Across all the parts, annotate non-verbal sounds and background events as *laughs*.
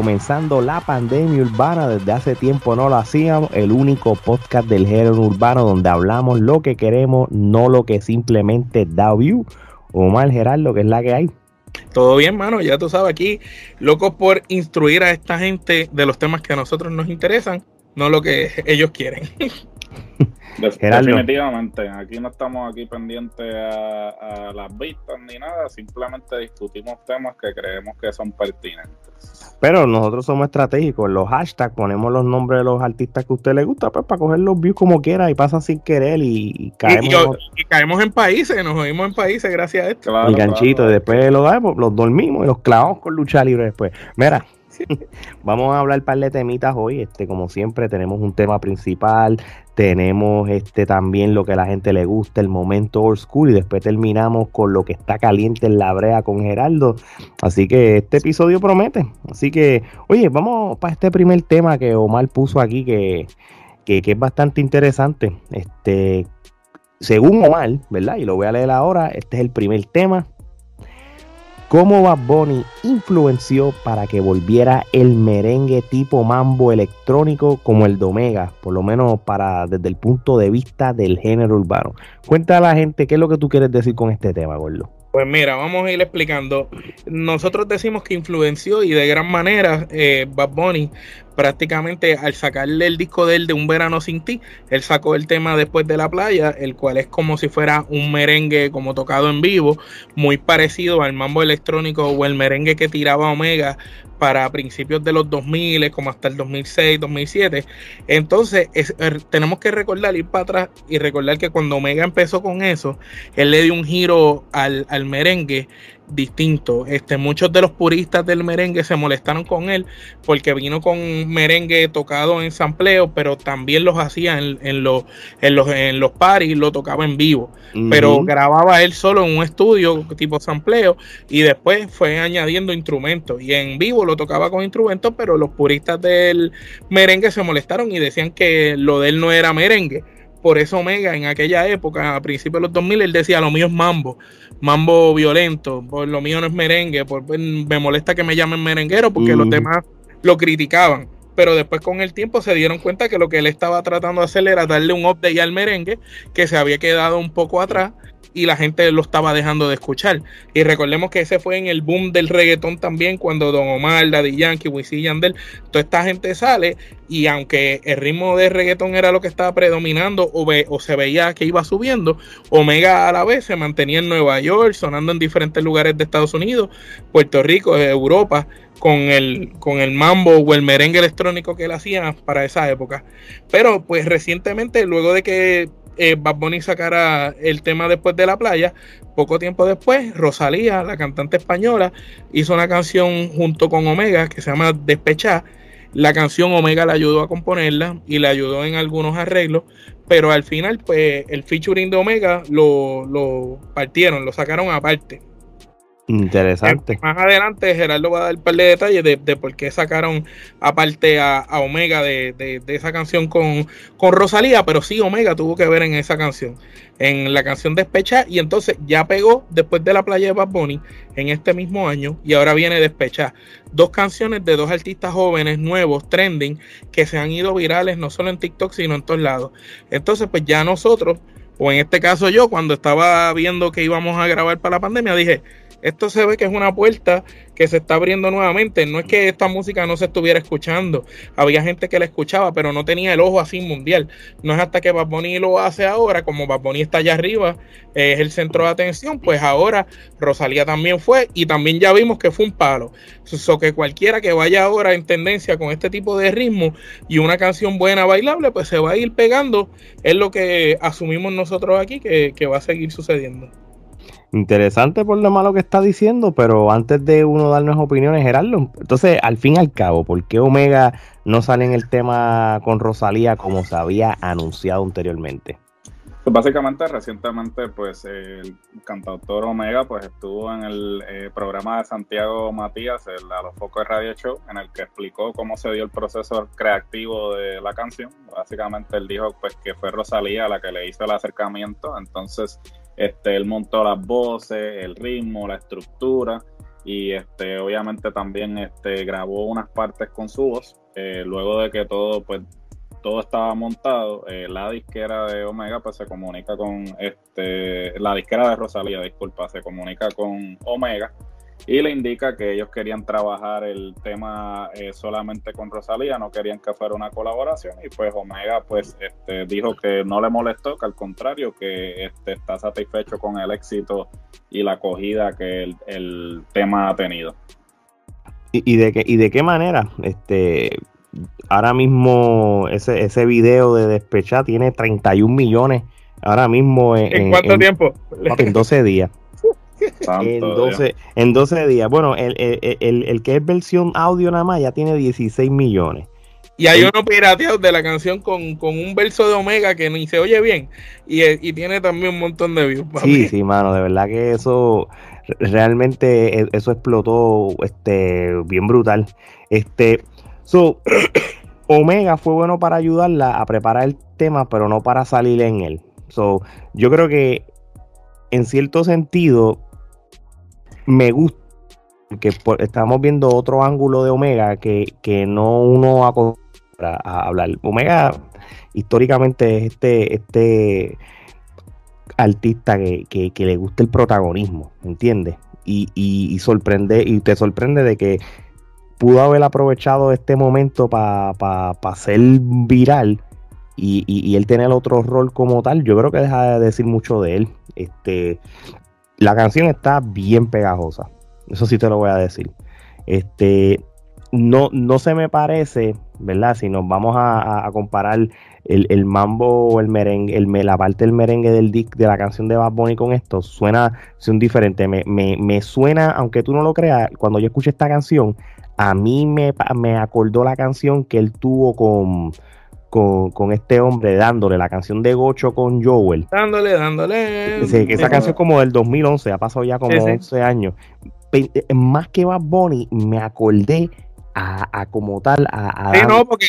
Comenzando la pandemia urbana, desde hace tiempo no lo hacíamos, el único podcast del género urbano donde hablamos lo que queremos, no lo que simplemente da view. Omar Gerardo, que es la que hay. Todo bien, mano, ya tú sabes aquí, locos por instruir a esta gente de los temas que a nosotros nos interesan, no lo que ellos quieren. *laughs* Definitivamente, aquí no estamos aquí pendientes a, a las vistas ni nada, simplemente discutimos temas que creemos que son pertinentes. Pero nosotros somos estratégicos, en los hashtags ponemos los nombres de los artistas que a usted le gusta, pues para coger los views como quiera y pasa sin querer y, caemos y yo- y caemos en países, nos oímos en países gracias a esto. Claro, el ganchito claro. y después lo damos, los dormimos y los clavamos con lucha libre después. Mira, *laughs* vamos a hablar un par de temitas hoy. Este, como siempre, tenemos un tema principal, tenemos este también lo que a la gente le gusta, el momento old school, y después terminamos con lo que está caliente en la brea con Geraldo. Así que este episodio promete. Así que, oye, vamos para este primer tema que Omar puso aquí, que, que, es bastante interesante. Este, según Omar, ¿verdad? Y lo voy a leer ahora, este es el primer tema. ¿Cómo Bad Bunny influenció para que volviera el merengue tipo mambo electrónico como el de Omega? Por lo menos para desde el punto de vista del género urbano. Cuenta a la gente qué es lo que tú quieres decir con este tema, Gordo. Pues mira, vamos a ir explicando. Nosotros decimos que influenció y de gran manera eh, Bad Bunny prácticamente al sacarle el disco de él de Un Verano Sin Ti, él sacó el tema después de la playa, el cual es como si fuera un merengue como tocado en vivo, muy parecido al mambo electrónico o el merengue que tiraba Omega para principios de los 2000, como hasta el 2006, 2007. Entonces, es- er, tenemos que recordar, ir para atrás y recordar que cuando Omega empezó con eso, él le dio un giro al, al merengue distinto. Este, muchos de los puristas del merengue se molestaron con él porque vino con merengue tocado en sampleo, pero también los hacía en, en los, en los, en los paris, lo tocaba en vivo. Pero grababa él solo en un estudio tipo sampleo y después fue añadiendo instrumentos. Y en vivo lo tocaba con instrumentos, pero los puristas del merengue se molestaron y decían que lo de él no era merengue. Por eso Omega en aquella época, a principios de los 2000, él decía, lo mío es mambo, mambo violento, por lo mío no es merengue, por, me molesta que me llamen merenguero porque los Ujú. demás lo criticaban. Pero después con el tiempo se dieron cuenta que lo que él estaba tratando de hacer era darle un update al merengue que se había quedado un poco atrás y la gente lo estaba dejando de escuchar. Y recordemos que ese fue en el boom del reggaetón también, cuando Don Omar, Daddy Yankee, Wisin Yandel, toda esta gente sale y aunque el ritmo de reggaetón era lo que estaba predominando o, ve- o se veía que iba subiendo, Omega a la vez se mantenía en Nueva York, sonando en diferentes lugares de Estados Unidos, Puerto Rico, Europa, con el, con el mambo o el merengue electrónico que él hacía para esa época. Pero pues recientemente, luego de que eh, Bad Bunny sacara el tema después de la playa, poco tiempo después, Rosalía, la cantante española, hizo una canción junto con Omega que se llama Despechá. La canción Omega le ayudó a componerla y le ayudó en algunos arreglos, pero al final, pues el featuring de Omega lo, lo partieron, lo sacaron aparte. Interesante. Más adelante Gerardo va a dar un par de detalles de, por qué sacaron aparte a, Omega de esa canción con, con Rosalía, pero sí Omega tuvo que ver en esa canción, en la canción Despecha, y entonces ya pegó después de la playa de Bad Bunny en este mismo año, y ahora viene Despecha. Dos canciones de dos artistas jóvenes, nuevos, trending, que se han ido virales no solo en TikTok, sino en todos lados. Entonces, pues ya nosotros, o en este caso yo, cuando estaba viendo que íbamos a grabar para la pandemia, dije, esto se ve que es una puerta que se está abriendo nuevamente. No es que esta música no se estuviera escuchando. Había gente que la escuchaba, pero no tenía el ojo así mundial. No es hasta que Bad Bunny lo hace ahora, como Bad Bunny está allá arriba, eh, es el centro de atención, pues ahora Rosalía también fue y también ya vimos que fue un palo. So que cualquiera que vaya ahora en tendencia con este tipo de ritmo y una canción buena, bailable, pues se va a ir pegando. Es lo que asumimos nosotros aquí que, que va a seguir sucediendo. Interesante por lo malo que está diciendo, pero antes de uno darnos opiniones, Gerardo, entonces al fin y al cabo, ¿por qué Omega no sale en el tema con Rosalía como se había anunciado anteriormente? Pues básicamente, recientemente, pues el cantautor Omega pues estuvo en el eh, programa de Santiago Matías, el A los Focos de Radio Show, en el que explicó cómo se dio el proceso creativo de la canción. Básicamente él dijo pues que fue Rosalía la que le hizo el acercamiento, entonces este, él montó las voces, el ritmo, la estructura y este, obviamente también este, grabó unas partes con su voz. Eh, luego de que todo pues todo estaba montado, eh, la disquera de Omega pues se comunica con este, la disquera de Rosalía, disculpa, se comunica con Omega y le indica que ellos querían trabajar el tema eh, solamente con Rosalía, no querían que fuera una colaboración y pues Omega pues este, dijo que no le molestó, que al contrario, que este, está satisfecho con el éxito y la acogida que el, el tema ha tenido. ¿Y, de qué, ¿Y de qué manera? Este, ahora mismo ese, ese video de despechar tiene 31 millones ahora mismo en, ¿En cuánto tiempo? En 12 días. En, 12, en 12 días. Bueno, el, el, que es versión audio nada más ya tiene 16 millones. Y hay uno pirateado de la canción con, un verso de Omega que ni se oye bien. Y, y tiene también un montón de views. Sí, sí, mano, de verdad que eso realmente e, eso explotó este bien brutal. Este, So, *coughs* Omega fue bueno para ayudarla a preparar el tema, pero no para salir en él. So, yo creo que en cierto sentido me gusta que estamos viendo otro ángulo de Omega que, no uno acostumbra a hablar. Omega históricamente es este, este artista que, le gusta el protagonismo, ¿entiendes? Y, y, sorprende, y te sorprende de que pudo haber aprovechado este momento para pa, ser viral y, él tener otro rol como tal, yo creo que deja de decir mucho de él. Este, la canción está bien pegajosa, eso sí te lo voy a decir. Este, no, no se me parece, ¿verdad? Si nos vamos a, comparar el, mambo o el merengue, el, la parte del merengue del disc de la canción de Bad Bunny con esto, suena son diferente. Me, me, me, suena, aunque tú no lo creas, cuando yo escuché esta canción, a mí me, me acordó la canción que él tuvo con, con, este hombre, dándole la canción de Gocho con Joel. Dándole, dándole. Sí, que esa canción como del 2011, ha pasado ya como 11 años. Más que Bad Bunny, me acordé a, como tal a, no porque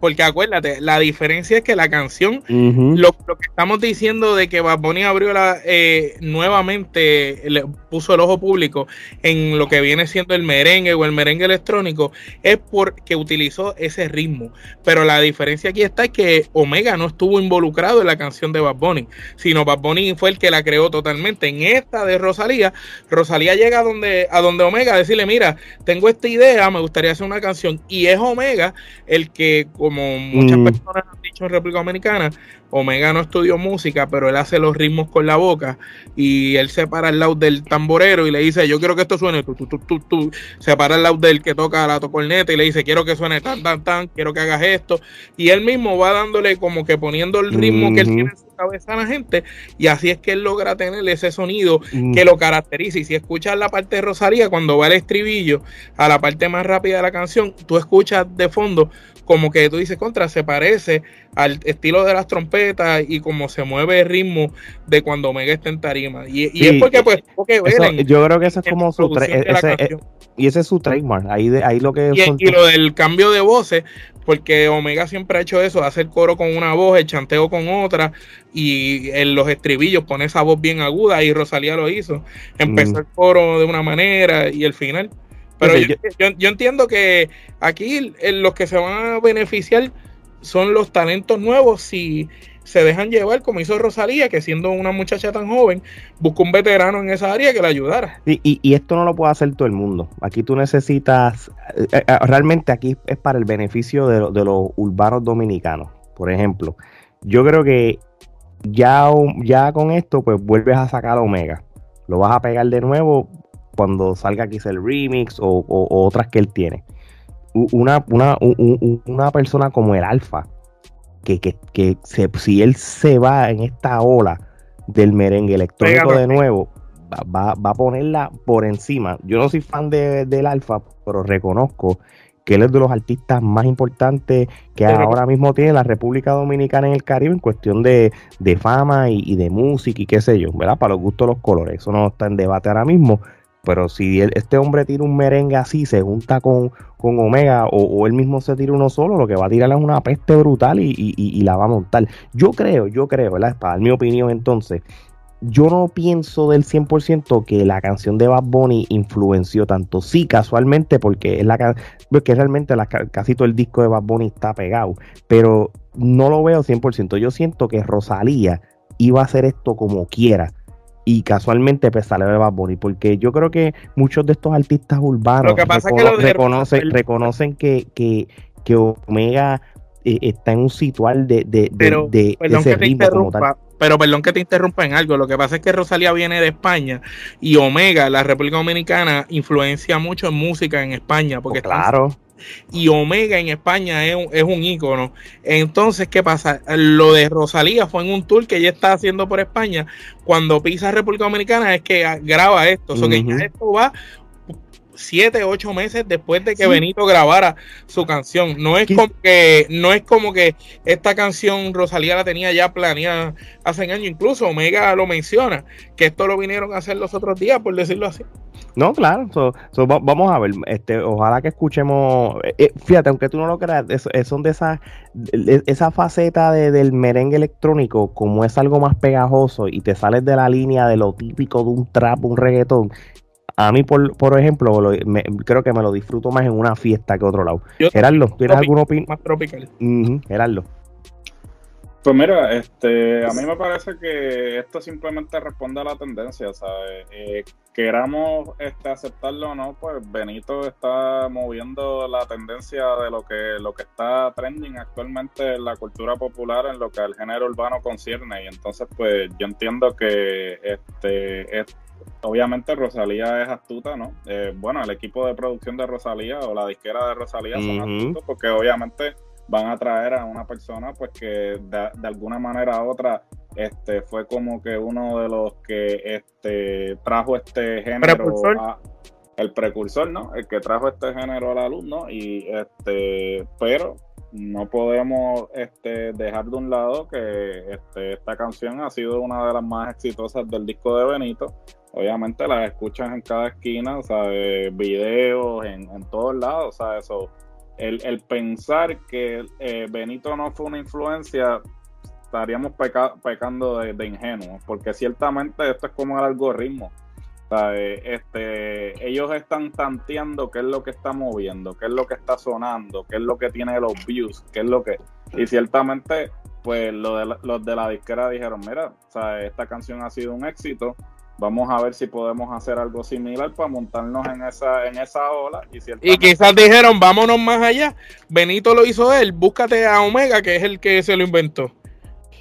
porque acuérdate la diferencia es que la canción lo, que estamos diciendo de que Bad Bunny abrió la eh, nuevamente le puso el ojo público en lo que viene siendo el merengue o el merengue electrónico es porque utilizó ese ritmo. Pero la diferencia aquí está es que Omega no estuvo involucrado en la canción de Bad Bunny sino Bad Bunny fue el que la creó totalmente. En esta de Rosalía Rosalía llega a donde a donde Omega a decirle mira tengo esta idea me gustaría hacer una canción y es Omega el que, como muchas mm. personas han dicho en República Dominicana, Omega no estudió música, pero él hace los ritmos con la boca y él se para al lado del tamborero y le dice, yo quiero que esto suene, tú, tú, tú, tú, se para al lado del que toca la tocorneta y le dice, quiero que suene tan, tan, tan, quiero que hagas esto. Y él mismo va dándole como que poniendo el ritmo que él tiene en su cabeza a la gente y así es que él logra tener ese sonido mm. que lo caracteriza. Y si escuchas la parte de Rosalía, cuando va el estribillo a la parte más rápida de la canción, tú escuchas de fondo como que tú dices contra, se parece al estilo de las trompetas y como se mueve el ritmo de cuando Omega está en tarima. Y, es porque, pues, yo creo que eso es como su ese, y ese es su trademark. Ahí, de, ahí lo que. Y, lo del cambio de voces, porque Omega siempre ha hecho eso: hacer coro con una voz, el chanteo con otra, y en los estribillos pone esa voz bien aguda. Y Rosalía lo hizo. Empezó mm. el coro de una manera y el final. Pero yo, yo, entiendo que aquí los que se van a beneficiar son los talentos nuevos si se dejan llevar, como hizo Rosalía, que siendo una muchacha tan joven, buscó un veterano en esa área que la ayudara. Y, y, esto no lo puede hacer todo el mundo. Aquí tú necesitas, eh, eh, realmente aquí es para el beneficio de, de, los urbanos dominicanos. Por ejemplo, yo creo que ya, ya con esto, pues vuelves a sacar Omega. Lo vas a pegar de nuevo cuando salga quizá el remix o, otras que él tiene. Una, una, persona como el Alfa, que, que, si él se va en esta ola del merengue electrónico de nuevo, va, a ponerla por encima. Yo no soy fan de, del Alfa, pero reconozco que él es de los artistas más importantes que ahora mismo tiene la República Dominicana en el Caribe en cuestión de, fama y, de música y qué sé yo, ¿verdad? Para los gustos los colores. Eso no está en debate ahora mismo. Pero si este hombre tira un merengue así, se junta con, con Omega o, él mismo se tira uno solo, lo que va a tirar es una peste brutal y, y, la va a montar. Yo creo, yo creo, ¿verdad? Para dar mi opinión entonces, yo no pienso del 100% que la canción de Bad Bunny influenció tanto. Sí, casualmente, porque es la porque realmente la, casi todo el disco de Bad Bunny está pegado, pero no lo veo 100%. Yo siento que Rosalía iba a hacer esto como quiera. Y casualmente pues sale de Bad Bunny, porque yo creo que muchos de estos artistas urbanos reconocen, reconocen que, que, que Omega eh, está en un situal de, de, de, ese ritmo como tal. Pero perdón que te interrumpa en algo. Lo que pasa es que Rosalía viene de España y Omega, la República Dominicana, influencia mucho en música en España. Porque oh, claro. Y Omega en España es un, es un ícono. Entonces, ¿qué pasa? Lo de Rosalía fue en un tour que ella está haciendo por España. Cuando pisa República Dominicana es que graba esto. O que ya esto va siete, ocho meses después de que Benito grabara su canción. No es como que, no es como que esta canción Rosalía la tenía ya planeada hace años. Incluso Omega lo menciona, que esto lo vinieron a hacer los otros días, por decirlo así. No, claro, vamos a ver, este, ojalá que escuchemos, eh, eh, fíjate, aunque tú no lo creas, son de esas, esa faceta de, del merengue electrónico, como es algo más pegajoso y te sales de la línea de lo típico de un trap, un reggaetón, a mí, por, por ejemplo, creo que me lo disfruto más en una fiesta que otro lado. Gerardo, ¿tienes alguna opinión? Más tropical. Gerardo. Pues mira, este, a mí me parece que esto simplemente responde a la tendencia, ¿sabes? Eh, queramos este, aceptarlo o no, pues Benito está moviendo la tendencia de lo que, lo que está trending actualmente en la cultura popular en lo que al género urbano concierne. Y entonces, pues yo entiendo que este, obviamente Rosalía es astuta, ¿no? Eh, bueno, el equipo de producción de Rosalía o la disquera de Rosalía son astutos porque obviamente van a traer a una persona pues que de, alguna manera u otra este fue como que uno de los que este trajo este género el precursor, ¿no? El que trajo este género a la luz, ¿no? Y este, pero no podemos este, dejar de un lado que este, esta canción ha sido una de las más exitosas del disco de Benito obviamente las escuchas en cada esquina, sea, videos en, todos lados, o sea, eso, el, pensar que eh, Benito no fue una influencia, estaríamos pecando de, de ingenuos, porque ciertamente esto es como el algoritmo. Sea, eh, este, ellos están tanteando qué es lo que está moviendo, qué es lo que está sonando, qué es lo que tiene los views, qué es lo que... Y ciertamente, pues lo de los de la disquera dijeron, mira, sea, esta canción ha sido un éxito, vamos a ver si podemos hacer algo similar para montarnos en esa en esa ola y, y quizás dijeron vámonos más allá Benito lo hizo él búscate a Omega que es el que se lo inventó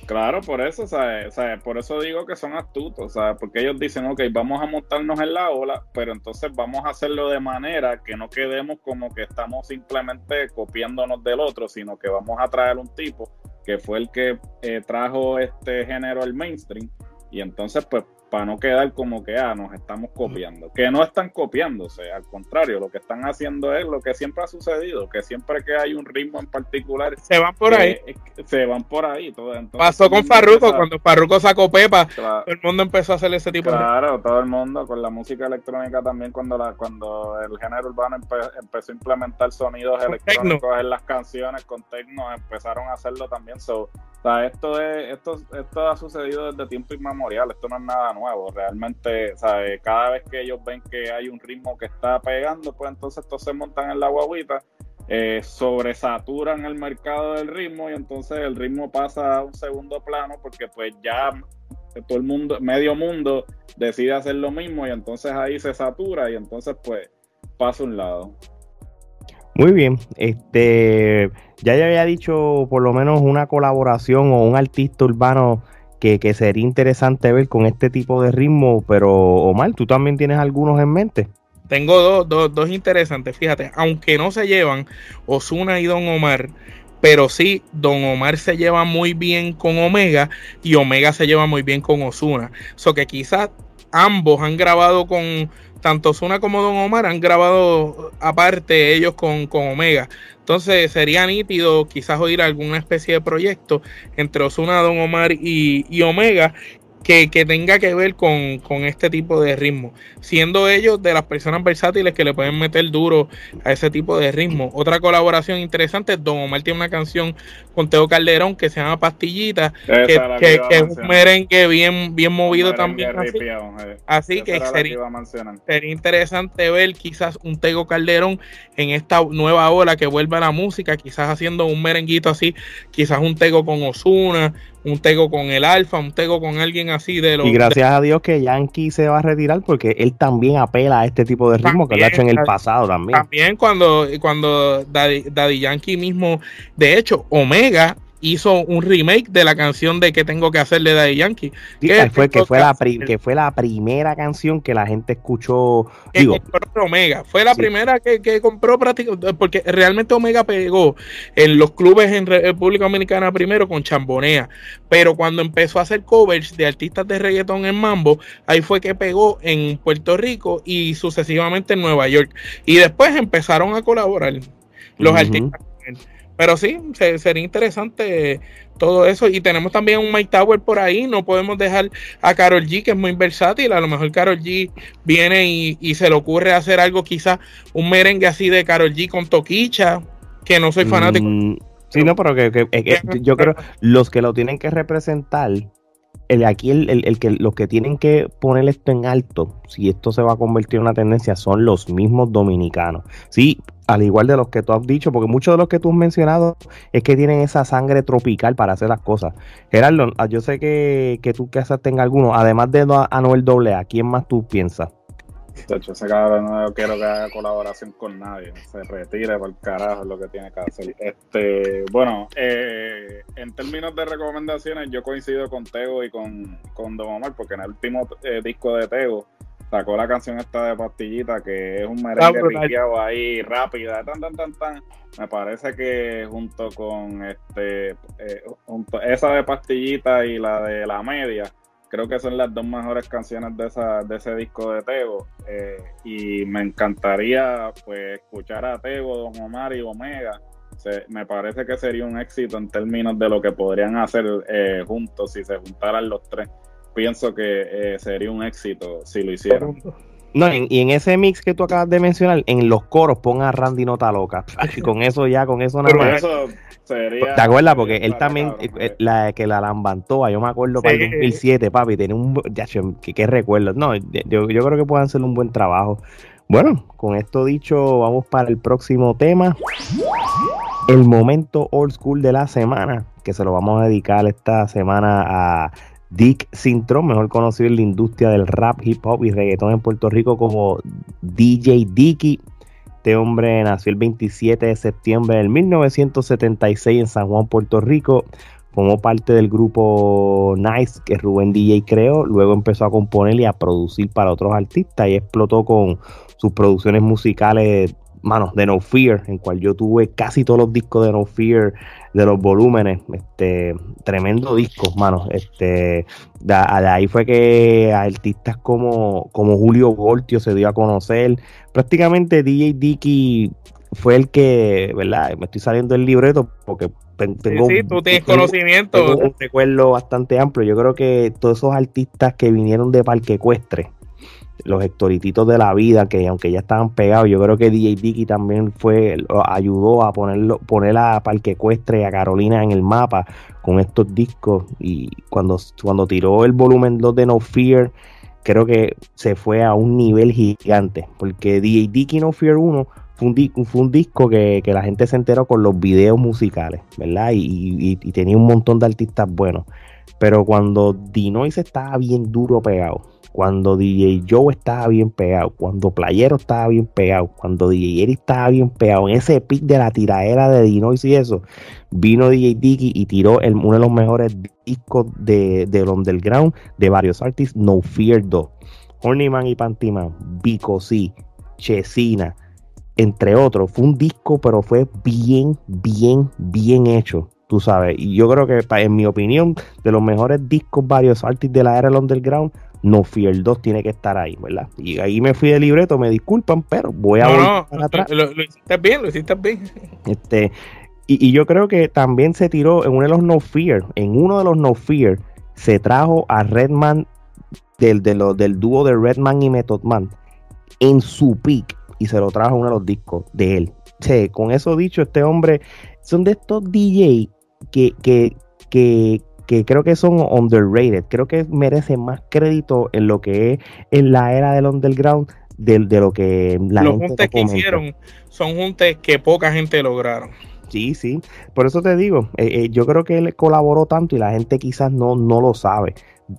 claro por eso ¿sabes? por eso digo que son astutos ¿sabes? porque ellos dicen ok vamos a montarnos en la ola pero entonces vamos a hacerlo de manera que no quedemos como que estamos simplemente copiándonos del otro sino que vamos a traer un tipo que fue el que eh, trajo este género al mainstream y entonces pues para no quedar como que, ah, nos estamos copiando. Que no están copiándose, al contrario, lo que están haciendo es lo que siempre ha sucedido, que siempre que hay un ritmo en particular... Se van por ahí. Se van por ahí. Todo. Pasó con Farruko, cuando Farruko sacó Pepa, todo el mundo empezó a hacer ese tipo de... Claro, todo el mundo, con la música electrónica también, cuando la cuando el género urbano empezó a implementar sonidos electrónicos en las canciones con tecno, empezaron a hacerlo también. So, o sea, esto, es, esto, esto ha sucedido desde tiempo inmemorial, esto no es nada nuevo. Realmente, ¿sabe? cada vez que ellos ven que hay un ritmo que está pegando, pues entonces estos se montan en la guaguita, eh, sobresaturan el mercado del ritmo y entonces el ritmo pasa a un segundo plano porque pues ya todo el mundo, medio mundo decide hacer lo mismo y entonces ahí se satura y entonces pues pasa a un lado. Muy bien, este ya ya había dicho por lo menos una colaboración o un artista urbano que, sería interesante ver con este tipo de ritmo, pero Omar, ¿tú también tienes algunos en mente? Tengo dos, dos, dos interesantes, fíjate, aunque no se llevan Osuna y Don Omar, pero sí, Don Omar se lleva muy bien con Omega y Omega se lleva muy bien con Osuna. So que quizás ambos han grabado con, tanto Zuna como Don Omar han grabado aparte ellos con, con Omega. Entonces sería nítido quizás oír alguna especie de proyecto entre Osuna, Don Omar y, y Omega que, tenga que ver con, este tipo de ritmo, siendo ellos de las personas versátiles que le pueden meter duro a ese tipo de ritmo. Otra colaboración interesante, Don Omar tiene una canción con Teo Calderón que se llama Pastillita, que, es un merengue bien, bien movido también. Así, que sería, sería, interesante ver quizás un Tego Calderón en esta nueva ola que vuelve a la música, quizás haciendo un merenguito así, quizás un Tego con Osuna, un tego con el Alfa, un tego con alguien así de los. Y gracias a Dios que Yankee se va a retirar porque él también apela a este tipo de ritmo que lo ha hecho en el pasado también. También cuando, cuando Daddy Yankee mismo, de hecho, Omega hizo un remake de la canción de que tengo que hacerle de Yankee. que, fue, que, fue la que fue la primera canción que la gente escuchó. digo, Omega. Fue la primera que, compró prácticamente, porque realmente Omega pegó en los clubes en República Dominicana primero con Chambonea. Pero cuando empezó a hacer covers de artistas de reggaetón en Mambo, ahí fue que pegó en Puerto Rico y sucesivamente en Nueva York. Y después empezaron a colaborar los artistas pero sí, sería interesante todo eso. Y tenemos también un Mike Tower por ahí. No podemos dejar a Carol G, que es muy versátil. A lo mejor Carol G viene y, se le ocurre hacer algo, quizás un merengue así de Carol G con Toquicha, que no soy fanático. Mm, sí, no, pero que, *laughs* yo creo los que lo tienen que representar el, aquí el, el, que los que tienen que poner esto en alto, si esto se va a convertir en una tendencia, son los mismos dominicanos. Sí, al igual de los que tú has dicho, porque muchos de los que tú has mencionado es que tienen esa sangre tropical para hacer las cosas. Gerardo, ah, yo sé que, que tú quizás tengas alguno, además de Anuel AA, ¿quién más tú piensas? De hecho, ese cabrón no quiero que haga colaboración con nadie. Se retire por carajo, lo que tiene que hacer. Este, bueno, eh, en términos de recomendaciones, yo coincido con Tego y con, con Don Omar, porque en el último eh, disco de Tego sacó la canción esta de pastillita, que es un merengue riqueado ahí, rápida, tan, tan, tan, tan. Me parece que junto con este, eh, junto, esa de pastillita y la de la media, creo que son las dos mejores canciones de, esa, de ese disco de Tego. Eh, y me encantaría pues escuchar a Tego, Don Omar y Omega. me parece que sería un éxito en términos de lo que podrían hacer eh, juntos si se juntaran los tres. Pienso que eh, sería un éxito si lo hicieran. No, y en ese mix que tú acabas de mencionar, en los coros ponga a Randy Nota Loca. *laughs* Y con eso ya, con eso nada más. ¿Te acuerdas? Porque él también, eh, la que la lambantó, yo me acuerdo para el 2007, papi, tenía un. Ya, ¿qué, recuerdo? No, yo, yo creo que pueden hacer un buen trabajo. Bueno, con esto dicho, vamos para el próximo tema. El momento old school de la semana, que se lo vamos a dedicar esta semana a Dick Sintron, mejor conocido en la industria del rap, hip hop y reggaetón en Puerto Rico como DJ Dicky. Este hombre nació el 27 de septiembre del 1976 en San Juan, Puerto Rico. Formó parte del grupo Nice que Rubén DJ creó. Luego empezó a componer y a producir para otros artistas y explotó con sus producciones musicales manos de No Fear, en cual yo tuve casi todos los discos de No Fear de los volúmenes, este tremendo discos, manos, este de, ahí fue que artistas como, como Julio Voltio se dio a conocer, prácticamente DJ Dicky fue el que, ¿verdad? Me estoy saliendo del libreto porque tengo, sí, tú tienes conocimiento. un recuerdo bastante amplio. Yo creo que todos esos artistas que vinieron de Parque Ecuestre, los hectorititos de la vida, que aunque ya estaban pegados, yo creo que DJ Dicky también fue, ayudó a ponerlo, poner a Parque Ecuestre a Carolina en el mapa con estos discos. Y cuando, cuando tiró el volumen 2 de No Fear, creo que se fue a un nivel gigante. Porque DJ Dicky No Fear 1 fue un, un disco que, la gente se enteró con los videos musicales, ¿verdad? Y, y tenía un montón de artistas buenos. Pero cuando Dinois estaba bien duro pegado, cuando DJ Joe estaba bien pegado, cuando Playero estaba bien pegado, cuando DJ Eri estaba bien pegado, en ese pic de la tiradera de Dinois y eso, vino DJ Dicky y tiró uno de los mejores discos de, del underground de varios artistas, No Fear 2, Hornyman y Pantyman, Vico C, Chesina, entre otros. Fue un disco, pero fue bien, bien, bien hecho tú sabes. Y yo creo que, en mi opinión, de los mejores discos varios artistas de la era del underground, No Fear 2 tiene que estar ahí, ¿verdad? Y ahí me fui de libreto, me disculpan, pero voy a no, para atrás. Lo, hiciste bien, lo hiciste bien. Este, y, y, yo creo que también se tiró en uno de los No Fear, en uno de los No Fear, se trajo a Redman del, de lo, del dúo de Redman y Method Man en su peak y se lo trajo uno de los discos de él. Sí, con eso dicho, este hombre son de estos DJ que, que, que, que creo que son underrated. Creo que merece más crédito en lo que es en la era del underground de, de lo que la Los juntes que hicieron son juntes que poca gente lograron. Sí, sí. Por eso te digo, eh, eh, yo creo que él colaboró tanto y la gente quizás no, no lo sabe.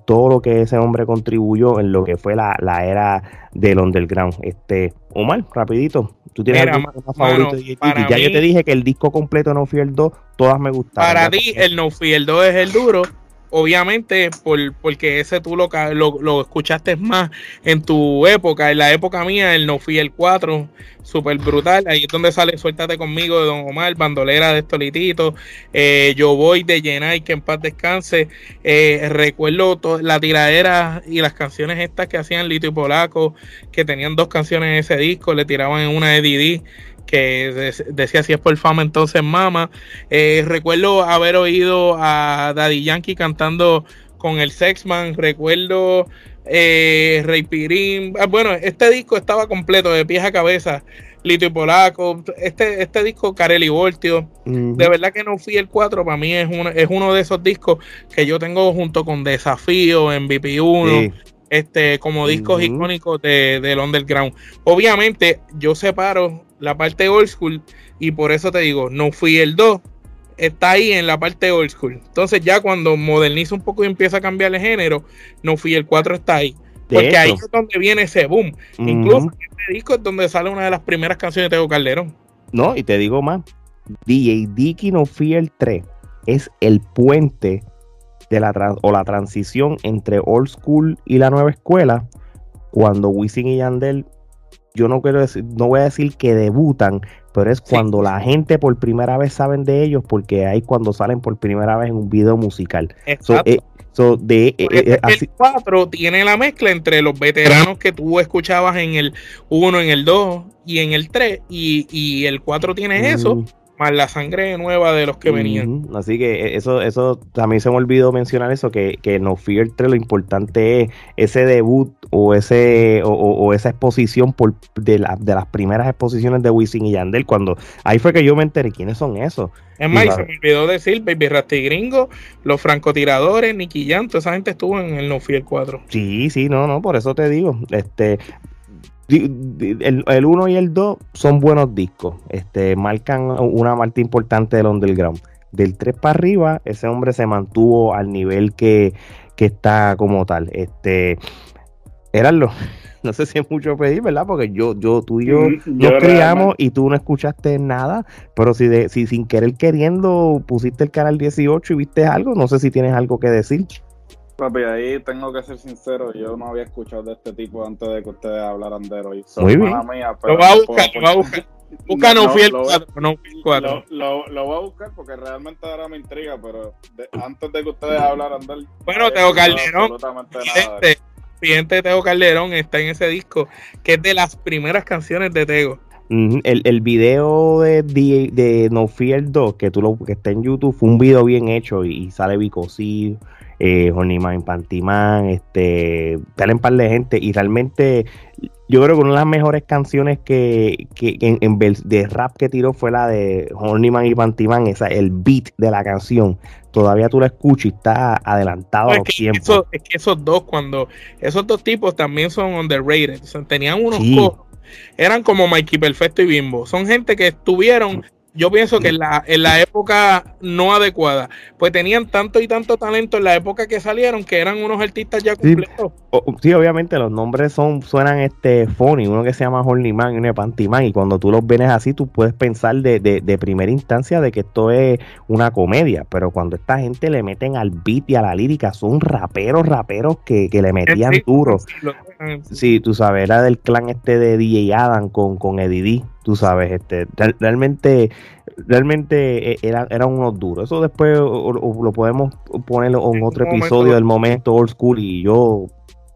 Todo lo que ese hombre contribuyó en lo que fue la, la era del underground. Este, Omar, rapidito, ¿Tú tienes algún favorito de Ya yo te dije que el disco completo No Fear 2, todas me gustaron. Para ti, el No Fear 2 es el duro. Obviamente, por, porque ese tú lo, lo, escuchaste más en tu época. En la época mía, el No Fear 4, súper brutal. Ahí es donde sale Suéltate conmigo de Don Omar, Bandolera de Estolitito. Eh, yo voy de Jenai, que en paz descanse. Eh, recuerdo la tiradera y las canciones estas que hacían Lito y Polaco, que tenían dos canciones en ese disco, le tiraban en una de Didi que decía si es por fama entonces mama. Eh, recuerdo haber oído a Daddy Yankee cantando con el Sexman, recuerdo eh, Rey Pirín. Ah, bueno, este disco estaba completo de pies a cabeza. Lito y Polaco, este, este disco Carelli Voltio, de verdad que no fui el 4, para mí es uno, es uno de esos discos que yo tengo junto con Desafío, en BP1, este, como discos icónicos de, del underground. Obviamente, yo separo la parte old school y por eso te digo, no fui el 2, está ahí en la parte old school. Entonces ya cuando moderniza un poco y empieza a cambiar el género, no fui el 4 está ahí. Porque ahí es donde viene ese boom. Incluso en este disco es donde sale una de las primeras canciones de Tego Calderón. No, y te digo más, DJ Dicky No el 3 es el puente de la o la transición entre old school y la nueva escuela cuando Wisin y Yandel yo no quiero decir, no voy a decir que debutan, pero es cuando la gente por primera vez saben de ellos, porque ahí cuando salen por primera vez en un video musical. Exacto. So, eh, de, eh, eh, el 4 tiene la mezcla entre los veteranos que tú escuchabas en el 1, en el 2 y en el 3, y, y el 4 tiene eso más la sangre nueva de los que venían. Así que e, eso, eso también se me olvidó mencionar eso, que, que No Fear 3 lo importante es ese debut o ese o, esa exposición por de, de las primeras exposiciones de Wisin y Yandel, cuando ahí fue que yo me enteré quiénes son esos. Es más, se me olvidó decir Baby Rasty Gringo, los francotiradores, Nicky Jan, toda esa gente estuvo en el No Fear 4. Sí, sí, no, no, por eso te digo, este el 1 y el 2 son buenos discos. Este, marcan una parte importante del underground. Del 3 para arriba, ese hombre se mantuvo al nivel que, está como tal. Este, lo *laughs* no sé si es mucho pedir, ¿verdad? Porque yo, yo, tú y yo mm, nos criamos y tú no escuchaste nada, pero si, de, si sin querer queriendo pusiste el canal 18 y viste algo, no sé si tienes algo que decir. Papi, ahí tengo que ser sincero, yo no había escuchado de este tipo antes de que ustedes hablaran de hoy. Muy bien. lo va a buscar, lo va a buscar. Busca no, fui el 4, no fui 4. Lo, lo, voy a buscar porque realmente ahora me intriga, pero antes de que ustedes hablaran de él. Bueno, Teo Calderón, fíjate, fíjate, Teo Calderón está en ese disco, que es de las primeras canciones de Tego. el, el, video de, de, No Fear 2, que tú lo que está en YouTube, fue un video bien hecho y, y sale Bicosí, eh, Honeyman Pantiman, este, tal un par de gente y realmente yo creo que una de las mejores canciones que, que, en, de rap que tiró fue la de Honeyman y Pantiman, esa, el beat de la canción. Todavía tú la escuchas y está adelantado a los tiempos. es que esos dos, cuando esos dos tipos también son underrated, tenían unos eran como Mikey Perfecto y Bimbo. Son gente que estuvieron yo pienso que en la, en la época no adecuada, pues tenían tanto y tanto talento en la época que salieron que eran unos artistas ya completos. Sí, obviamente los nombres son suenan este funny, uno que se llama Horny Man y uno de Panty Man, y cuando tú los ves así, tú puedes pensar de, de, de, primera instancia de que esto es una comedia, pero cuando esta gente le meten al beat y a la lírica, son raperos, raperos que, que le metían duro. Sí, tú sabes, era del clan este de DJ Adam con, con Eddie D, tú sabes, este, realmente realmente eh, era, eran unos duros. Eso después lo podemos poner en otro episodio del momento old school y yo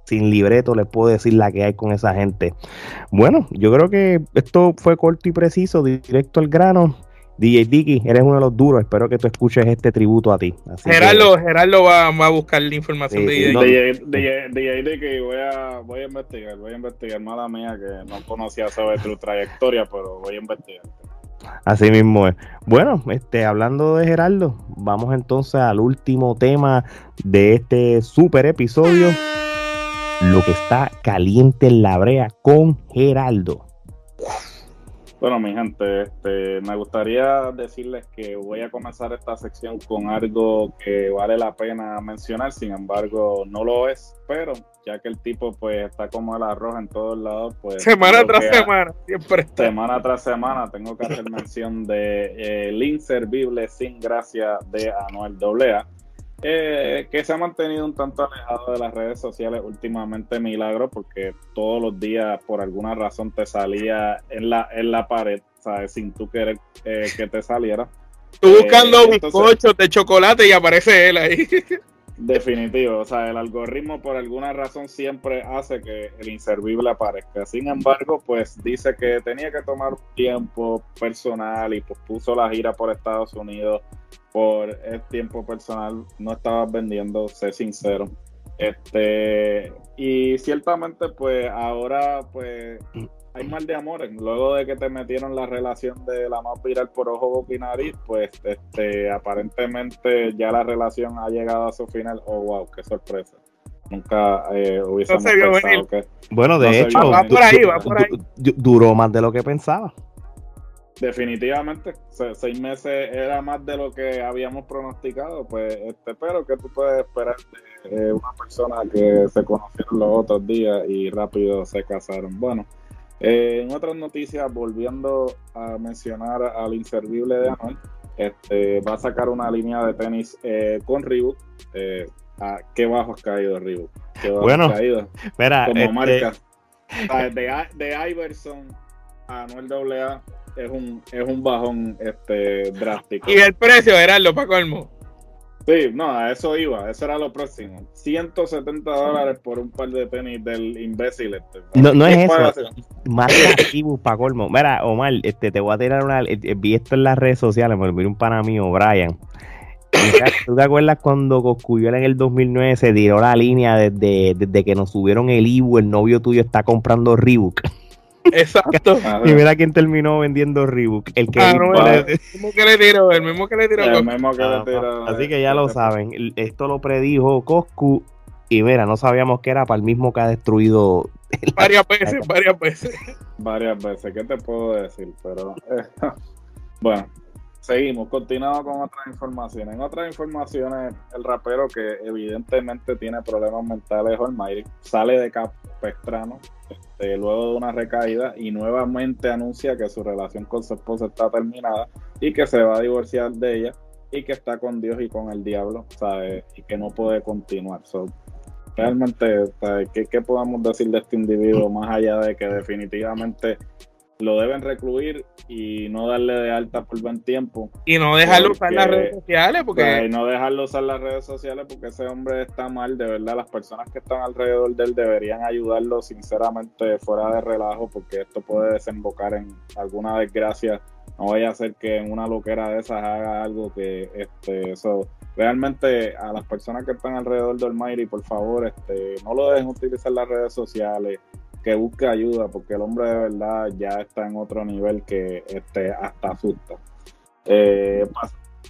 sin libreto les puedo decir la que hay con esa gente. Bueno, yo creo que esto fue corto y preciso, directo al grano. DJ Dicky, eres uno de los duros. Espero que tú escuches este tributo a ti. Gerardo, Gerardo va, a buscar la información de DJ. DJ, Dicky, voy a, voy a investigar, voy a investigar. Mala mía que no conocía sobre tu trayectoria, pero voy a investigar. Así mismo es. Bueno, este, hablando de Gerardo, vamos entonces al último tema de este super episodio. Lo que está caliente en la brea con Geraldo. Bueno, mi gente, este, me gustaría decirles que voy a comenzar esta sección con algo que vale la pena mencionar, sin embargo no lo es, pero ya que el tipo pues está como el arroz en todos lados, pues... Semana tras semana, siempre está. Semana tras semana tengo que hacer mención de eh, El Inservible Sin Gracia de Anuel AA eh, que se ha mantenido un tanto alejado de las redes sociales últimamente milagro porque todos los días por alguna razón te salía en la en la pared sabes sin tú querer eh, que te saliera. Tú buscando eh, bizcochos de chocolate y aparece él ahí *laughs* definitivo o sea el algoritmo por alguna razón siempre hace que el inservible aparezca. Sin embargo pues dice que tenía que tomar tiempo personal y pues puso la gira por Estados Unidos por el tiempo personal. No estabas vendiendo, sé sincero. Este, y ciertamente, pues ahora, pues hay mal de amores. Luego de que te metieron la relación de la más viral por ojo, boca y nariz, pues este, aparentemente ya la relación ha llegado a su final. Oh, wow, qué sorpresa. Nunca eh, hubiésemos pensado que. Bueno, de hecho, duró más de lo que pensaba. Definitivamente, seis meses era más de lo que habíamos pronosticado, pues, este, pero que tú puedes esperar de una persona que se conocieron los otros días y rápido se casaron. Bueno, eh, en otras noticias, volviendo a mencionar al inservible de Anuel, este, va a sacar una línea de tenis eh, con Reebok. Eh, ¿a ¿Qué bajo has caído, Reebok? ¿Qué bajo bueno, has caído? Mira, Como este marca. De, de Iverson a Anuel AA es un, es un bajón este, drástico. ¿Y el precio, Gerardo, para colmo? Sí, no, a eso iba, eso era lo próximo. 170 dólares por un par de tenis del imbécil este. No, no es eso. Más activo para colmo. Mira, Omar, este, te voy a tirar una. Eh, vi esto en las redes sociales, me lo un pana mío, Brian. ¿Tú te acuerdas cuando Coscuyuela en el 2009 se tiró la línea desde, desde que nos subieron el Ibu, el novio tuyo está comprando Reebok? Exacto. *laughs* y mira quién terminó vendiendo Reebok. El que, ah, el mismo que le tiró, el mismo que le tiró. El mismo que le tiró así que ya lo saben. Esto lo predijo Coscu. Y mira, no sabíamos que era para el mismo que ha destruido. *laughs* Varias *laughs* veces, varias veces. Varias veces, ¿qué te puedo decir? Pero eh, bueno, seguimos, continuamos con otras informaciones. En otras informaciones, el rapero que evidentemente tiene problemas mentales, Almighty, sale de Capestrano este, luego de una recaída y nuevamente anuncia que su relación con su esposa está terminada y que se va a divorciar de ella y que está con Dios y con el diablo, ¿sabes? Y que no puede continuar. realmente, ¿Qué, ¿qué podemos decir de este individuo más allá de que definitivamente lo deben recluir y no darle de alta por buen tiempo. Y no dejarlo usar las redes sociales, porque... Y no dejarlo usar las redes sociales porque ese hombre está mal, de verdad. Las personas que están alrededor de él deberían ayudarlo sinceramente fuera de relajo porque esto puede desembocar en alguna desgracia. No vaya a ser que en una loquera de esas haga algo que este eso realmente a las personas que están alrededor del Almighty, por favor, este no lo dejen utilizar las redes sociales que busque ayuda, porque el hombre de verdad ya está en otro nivel que este, hasta asusta. Eh,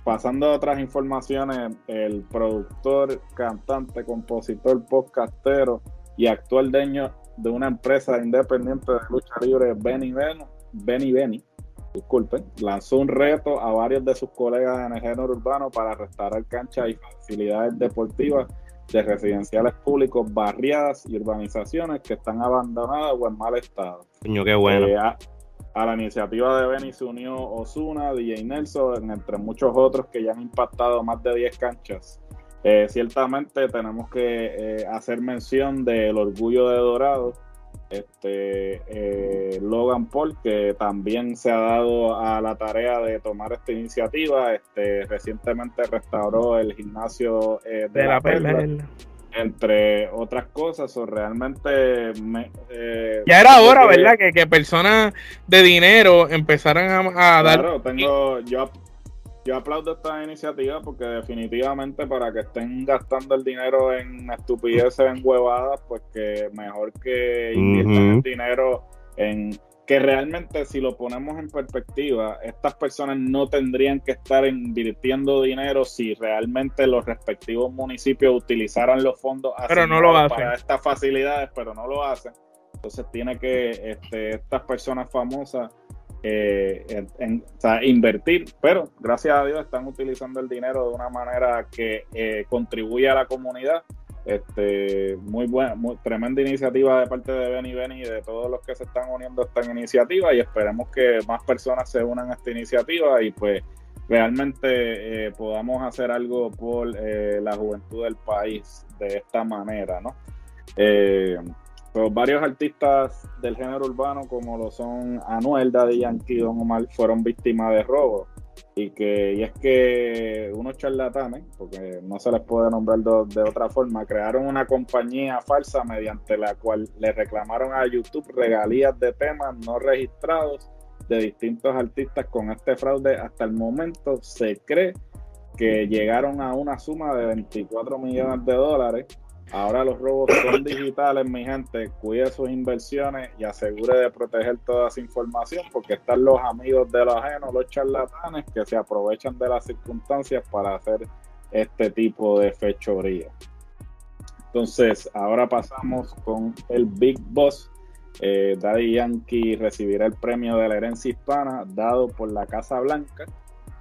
pasando a otras informaciones, el productor, cantante, compositor, podcastero y actual dueño de una empresa independiente de lucha libre, Benny Benny, Benny Benny, disculpen, lanzó un reto a varios de sus colegas en el género urbano para restaurar canchas y facilidades deportivas de residenciales públicos, barriadas y urbanizaciones que están abandonadas o en mal estado. qué bueno. Eh, a, la iniciativa de Benny se unió Osuna, DJ Nelson, entre muchos otros que ya han impactado más de 10 canchas. Eh, ciertamente tenemos que eh, hacer mención del orgullo de Dorado, este eh, Logan Paul, que también se ha dado a la tarea de tomar esta iniciativa. Este, recientemente restauró el gimnasio eh, de, la, Perla, entre otras cosas. O realmente eh, ya era hora, ¿verdad? Que, que, personas de dinero empezaran a, a claro, tengo yo yo aplaudo esta iniciativa porque definitivamente para que estén gastando el dinero en estupideces, en huevadas, pues que mejor que inviertan el dinero en que realmente si lo ponemos en perspectiva, estas personas no tendrían que estar invirtiendo dinero si realmente los respectivos municipios utilizaran los fondos pero no lo para estas facilidades, pero no lo hacen. Entonces tiene que este, estas personas famosas eh, invertir, pero gracias a Dios están utilizando el dinero de una manera que eh, contribuye a la comunidad. Este, muy buena, muy, tremenda iniciativa de parte de Benny Benny y de todos los que se están uniendo a esta iniciativa y esperemos que más personas se unan a esta iniciativa y pues realmente eh, podamos hacer algo por la juventud del país de esta manera, ¿no? Varios artistas del género urbano, como lo son Anuel, Daddy Yankee, Don Omar, fueron víctimas de robo. Y que y es que unos charlatanes, porque no se les puede nombrar de, otra forma, crearon una compañía falsa mediante la cual le reclamaron a YouTube regalías de temas no registrados de distintos artistas con este fraude. Hasta el momento se cree que llegaron a una suma de 24 millones de dólares Ahora los robos son *coughs* digitales, mi gente. Cuide sus inversiones y asegure de proteger toda esa información porque están los amigos de los ajenos, los charlatanes, que se aprovechan de las circunstancias para hacer este tipo de fechoría. Entonces, ahora pasamos con el Big Boss. Eh, Daddy Yankee recibirá el premio de la herencia hispana dado por la Casa Blanca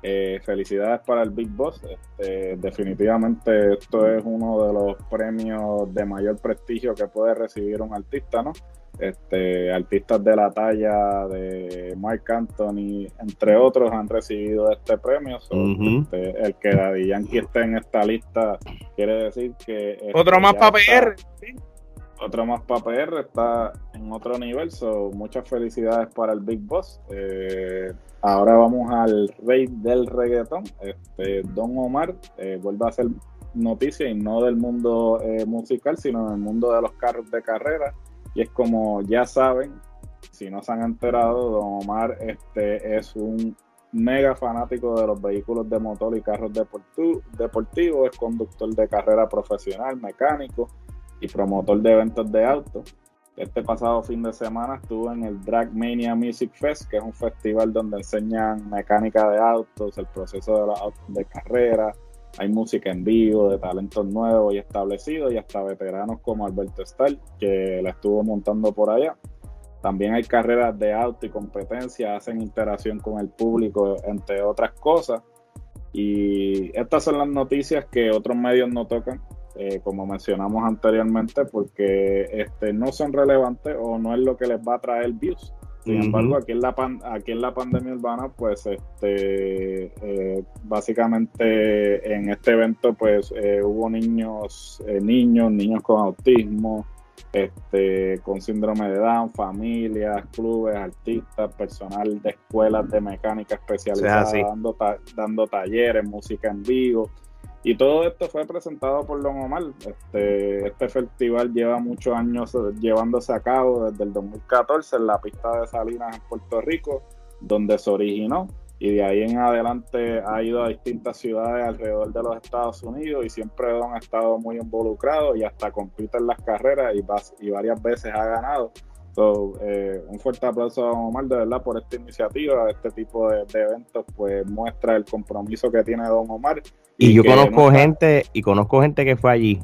eh, felicidades para el Big Boss. Este, definitivamente esto es uno de los premios de mayor prestigio que puede recibir un artista, ¿no? Este, artistas de la talla de Mark Anthony, entre otros, han recibido este premio. Este, el que Daddy Yankee esté en esta lista quiere decir que... Este, Otro más para PR. Otro más para PR está en otro nivel. muchas felicidades para el Big Boss. Eh, Ahora vamos al rey del reggaetón, este, Don Omar, eh, vuelve a hacer noticia y no del mundo eh, musical, sino del mundo de los carros de carrera. Y es como ya saben, si no se han enterado, Don Omar este, es un mega fanático de los vehículos de motor y carros deportivos, es conductor de carrera profesional, mecánico y promotor de eventos de autos. Este pasado fin de semana estuve en el Drag Mania Music Fest, que es un festival donde enseñan mecánica de autos, el proceso de los autos de carrera, hay música en vivo de talentos nuevos y establecidos y hasta veteranos como Alberto Stahl, que la estuvo montando por allá. También hay carreras de auto y competencia, hacen interacción con el público, entre otras cosas. Y estas son las noticias que otros medios no tocan eh, como mencionamos anteriormente, porque este, no son relevantes o no es lo que les va a traer views. Sin embargo, aquí en la aquí en la pandemia urbana, pues este eh, básicamente en este evento pues eh, hubo niños, niños, niños con autismo, este, con síndrome de Down, familias, clubes, artistas, personal de escuelas de mecánica especializada, dando, dando talleres, música en vivo. Y todo esto fue presentado por Don Omar. Este, este festival lleva muchos años llevándose a cabo desde el 2014 en la pista de Salinas en Puerto Rico, donde se originó. Y de ahí en adelante ha ido a distintas ciudades alrededor de los Estados Unidos y siempre Don ha estado muy involucrado y hasta compite en las carreras y, y varias veces ha ganado. Eh, un fuerte aplauso a Omar de verdad por esta iniciativa, este tipo de, eventos, pues muestra el compromiso que tiene Don Omar. Y, yo conozco gente, y conozco gente que fue allí,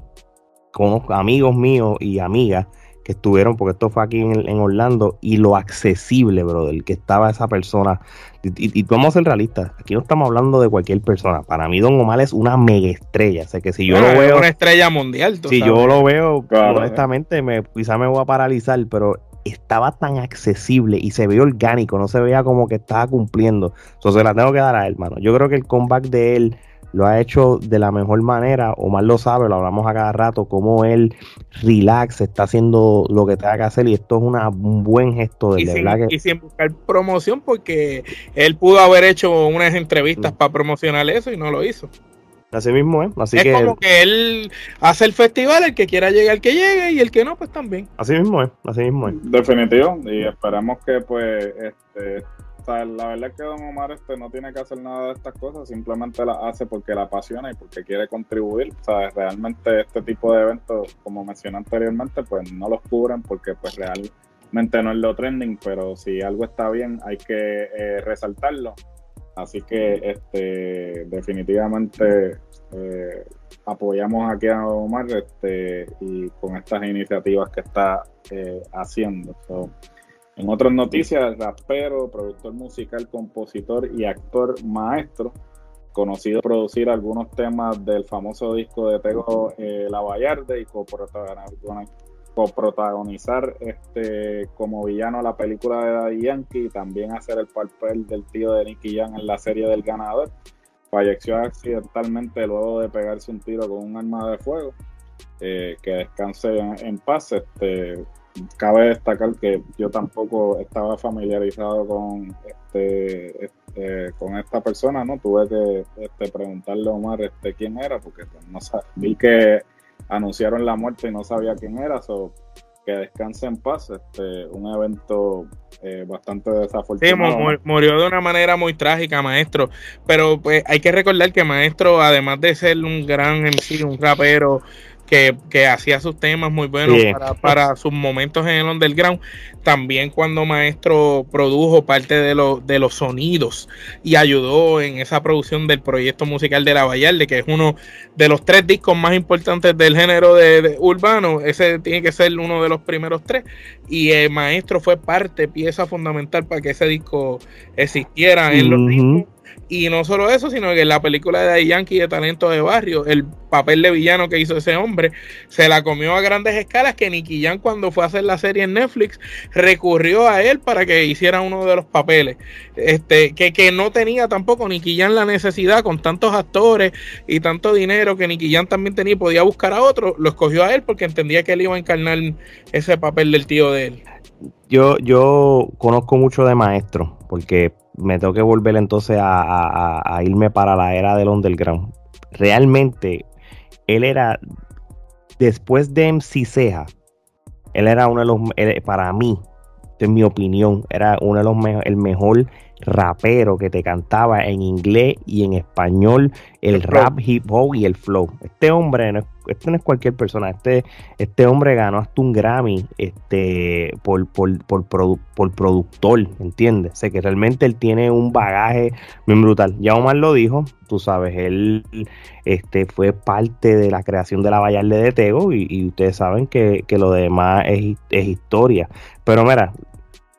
conozco amigos míos y amigas que estuvieron, porque esto fue aquí en, Orlando, y lo accesible, brother, que estaba esa persona. Y, vamos a ser realistas, aquí no estamos hablando de cualquier persona. Para mí, Don Omar es una mega estrella. O que si yo lo veo. una estrella mundial. Si yo lo veo, honestamente, me, quizá me voy a paralizar, pero estaba tan accesible y se veía orgánico, no se veía como que estaba cumpliendo. Entonces se la tengo que dar a él, hermano. Yo creo que el comeback de él lo ha hecho de la mejor manera. Omar lo sabe, lo hablamos a cada rato, como él relax, está haciendo lo que tenga que hacer y esto es una, un buen gesto de verdad. Que... y sin buscar promoción porque él pudo haber hecho unas entrevistas mm. para promocionar eso y no lo hizo. Así mismo es. Así es que como que él hace el festival, el que quiera llegar, que llegue, y el que no, pues también. Así mismo es, así mismo es. Definitivo, y esperamos que pues este la verdad es que Don Omar este no tiene que hacer nada de estas cosas, simplemente las hace porque la apasiona y porque quiere contribuir. O realmente este tipo de eventos, como mencioné anteriormente, pues no los cubren porque pues realmente no es lo trending, pero si algo está bien hay que eh, resaltarlo. Así que este definitivamente eh, apoyamos aquí a Omar este, y con estas iniciativas que está eh, haciendo. En otras noticias, rapero, productor musical, compositor y actor maestro, conocido por producir algunos temas del famoso disco de Tego eh, La Vallarde y coprotagonizar este, como villano la película de Daddy Yankee y también hacer el papel del tío de Nicky Jam en la serie del ganador. Falleció accidentalmente luego de pegarse un tiro con un arma de fuego. Eh, que descanse en, paz. Este, cabe destacar que yo tampoco estaba familiarizado con este, este, con esta persona, ¿no? Tuve que este, preguntarle a Omar este, quién era, porque pues, no vi que anunciaron la muerte y no sabía quién era, so, que descanse en paz, este, un evento eh, bastante desafortunado. Sí, murió de una manera muy trágica, maestro, pero pues hay que recordar que maestro, además de ser un gran MC, un rapero, que, hacía sus temas muy buenos para, sus momentos en el underground. También cuando Maestro produjo parte de, de los sonidos y ayudó en esa producción del proyecto musical de La Vallarde, que es uno de los tres discos más importantes del género de, urbano. Ese tiene que ser uno de los primeros tres. Y el Maestro fue parte, pieza fundamental para que ese disco existiera en los ritmos y no solo eso, sino que en la película de Yankee de Talento de Barrio, el papel de villano que hizo ese hombre se la comió a grandes escalas. Que Nicky Jan, cuando fue a hacer la serie en Netflix, recurrió a él para que hiciera uno de los papeles. Este, que, que no tenía tampoco Nicky Jan la necesidad con tantos actores y tanto dinero que Nicky Jan también tenía y podía buscar a otro. Lo escogió a él porque entendía que él iba a encarnar ese papel del tío de él. Yo, yo conozco mucho de maestro, porque me tengo que volver entonces a, irme para la era del underground. Realmente, él era, después de MC Ceja, él era uno de los, para mí, en mi opinión, era uno de los mejores, el mejor rapero que te cantaba en inglés y en español, el, rap, hip hop y el flow. Este hombre no es, este no es cualquier persona, este, este hombre ganó hasta un Grammy este, por, por, por, por productor, ¿entiendes? sé que realmente él tiene un bagaje bien brutal. Ya Omar lo dijo, tú sabes, él este, fue parte de la creación de la Vallarde de Tego y, ustedes saben que, lo demás es, es historia. Pero mira,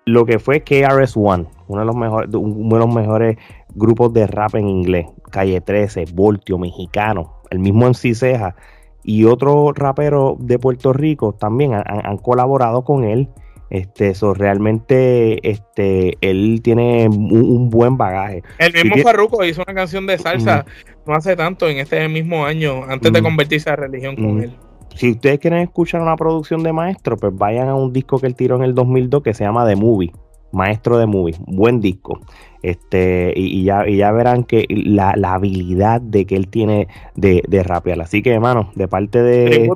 lo que fue KRS-One, uno de los mejores, uno de los mejores grupos de rap en inglés, Calle 13, Voltio, Mexicano, el mismo MC Ceja y otro rapero de Puerto Rico también han, colaborado con él. Este, eso realmente, este, él tiene un, buen bagaje. El mismo Farruko hizo una canción de salsa no hace tanto, en este mismo año, antes de convertirse a religión con él si ustedes quieren escuchar una producción de maestro, pues vayan a un disco que él tiró en el 2002 que se llama The Movie. Maestro de Movie, buen disco. Este, y, ya, ya verán que la, habilidad de que él tiene de, de rapear. Así que, hermano, de parte de,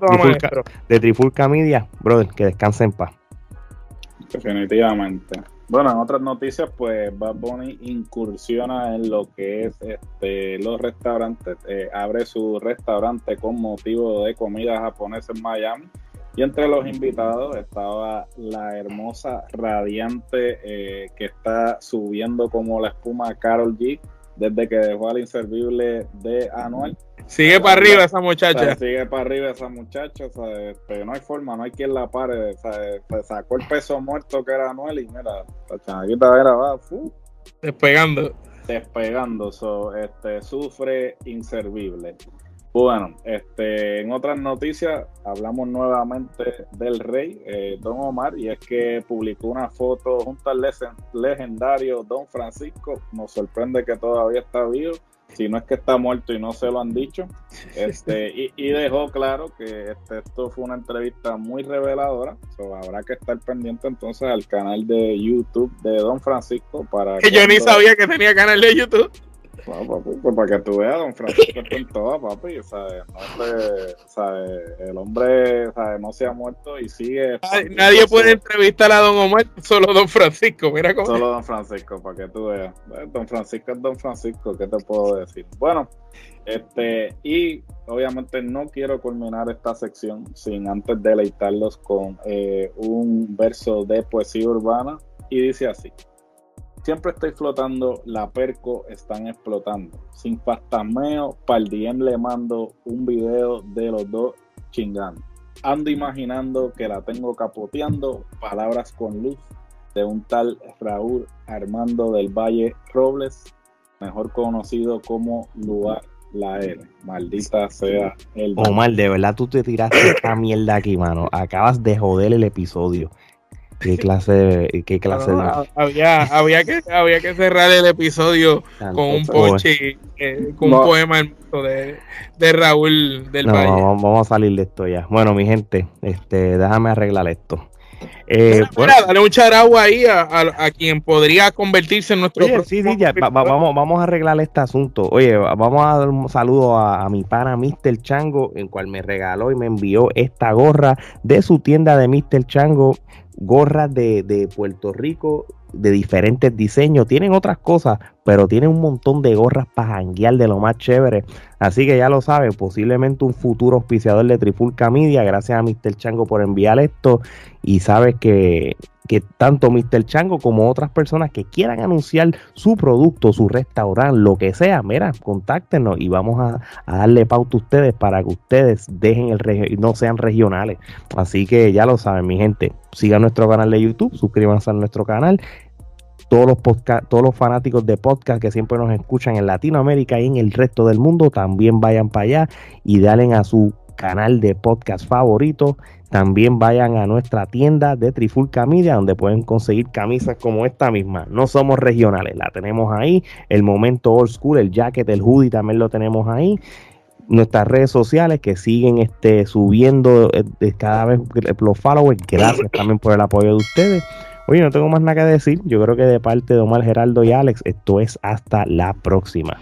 de Trifulca Media, brother, que descansen en paz. Definitivamente. Bueno, en otras noticias, pues Bad Bunny incursiona en lo que es este, los restaurantes. Eh, abre su restaurante con motivo de comida japonesa en Miami. Y entre los invitados estaba la hermosa, radiante, eh, que está subiendo como la espuma Carol G desde que dejó al inservible de Anuel. Sigue para arriba esa muchacha. sigue para arriba esa muchacha. Pero no hay forma, no hay quien la pare. sacó el peso muerto que era Anuel y mira, la chamaquita era va, despegando. Despegando, este, sufre inservible. Bueno, este, en otras noticias hablamos nuevamente del rey eh, Don Omar y es que publicó una foto junto al legendario Don Francisco. Nos sorprende que todavía está vivo si no es que está muerto y no se lo han dicho. Este, *laughs* y, dejó claro que este, esto fue una entrevista muy reveladora. habrá que estar pendiente entonces al canal de YouTube de Don Francisco para que yo ni sabía que tenía canal de YouTube. Pues para que tú veas, don Francisco está en toda, papi, ¿sabes? No El hombre, ¿sabes? No se ha muerto y sigue. Nadie, puede entrevistar a don Omar, solo don Francisco, mira cómo. Solo don Francisco, para que tú veas. Don Francisco es don Francisco, ¿qué te puedo decir? Bueno, este, y obviamente no quiero culminar esta sección sin antes deleitarlos con eh, un verso de poesía urbana y dice así. Siempre estoy flotando, la perco están explotando. Sin pastameo, pa'l DM le mando un video de los dos chingando. Ando imaginando que la tengo capoteando, palabras con luz de un tal Raúl Armando del Valle Robles, mejor conocido como Luar la L. Maldita sea el. Omar, de verdad tú te tiraste esta mierda aquí, mano. Acabas de joder el episodio. ¿Qué clase, qué clase había, había, que, había que cerrar el episodio con un poche, eh, con un poema de, de Raúl del Valle. Vamos, a salir de esto ya. Bueno, mi gente, este, déjame arreglar esto. Eh, dale un charagua ahí a, a, quien podría convertirse en nuestro Oye, sí, sí, ya, vamos, vamos a arreglar este asunto. Oye, vamos a dar un saludo a, a, mi pana Mr. Chango, en cual me regaló y me envió esta gorra de su tienda de Mr. Chango gorras de, de, Puerto Rico de diferentes diseños. Tienen otras cosas, pero tienen un montón de gorras para janguear de lo más chévere. Así que ya lo saben, posiblemente un futuro auspiciador de Trifulca Media. Gracias a Mr. Chango por enviar esto. Y sabes que que tanto Mr. Chango como otras personas que quieran anunciar su producto, su restaurante, lo que sea, mira, contáctenos y vamos a, darle pauta a ustedes para que ustedes dejen el no sean regionales. Así que ya lo saben, mi gente, sigan nuestro canal de YouTube, suscríbanse a nuestro canal. Todos los, todos los fanáticos de podcast que siempre nos escuchan en Latinoamérica y en el resto del mundo también vayan para allá y dalen a su canal de podcast favorito también vayan a nuestra tienda de Trifulca Media, donde pueden conseguir camisas como esta misma. No somos regionales, la tenemos ahí. El momento old school, el jacket, el hoodie también lo tenemos ahí. Nuestras redes sociales que siguen este, subiendo eh, cada vez los followers. Gracias *coughs* también por el apoyo de ustedes. Oye, no tengo más nada que decir. Yo creo que de parte de Omar Geraldo y Alex, esto es hasta la próxima.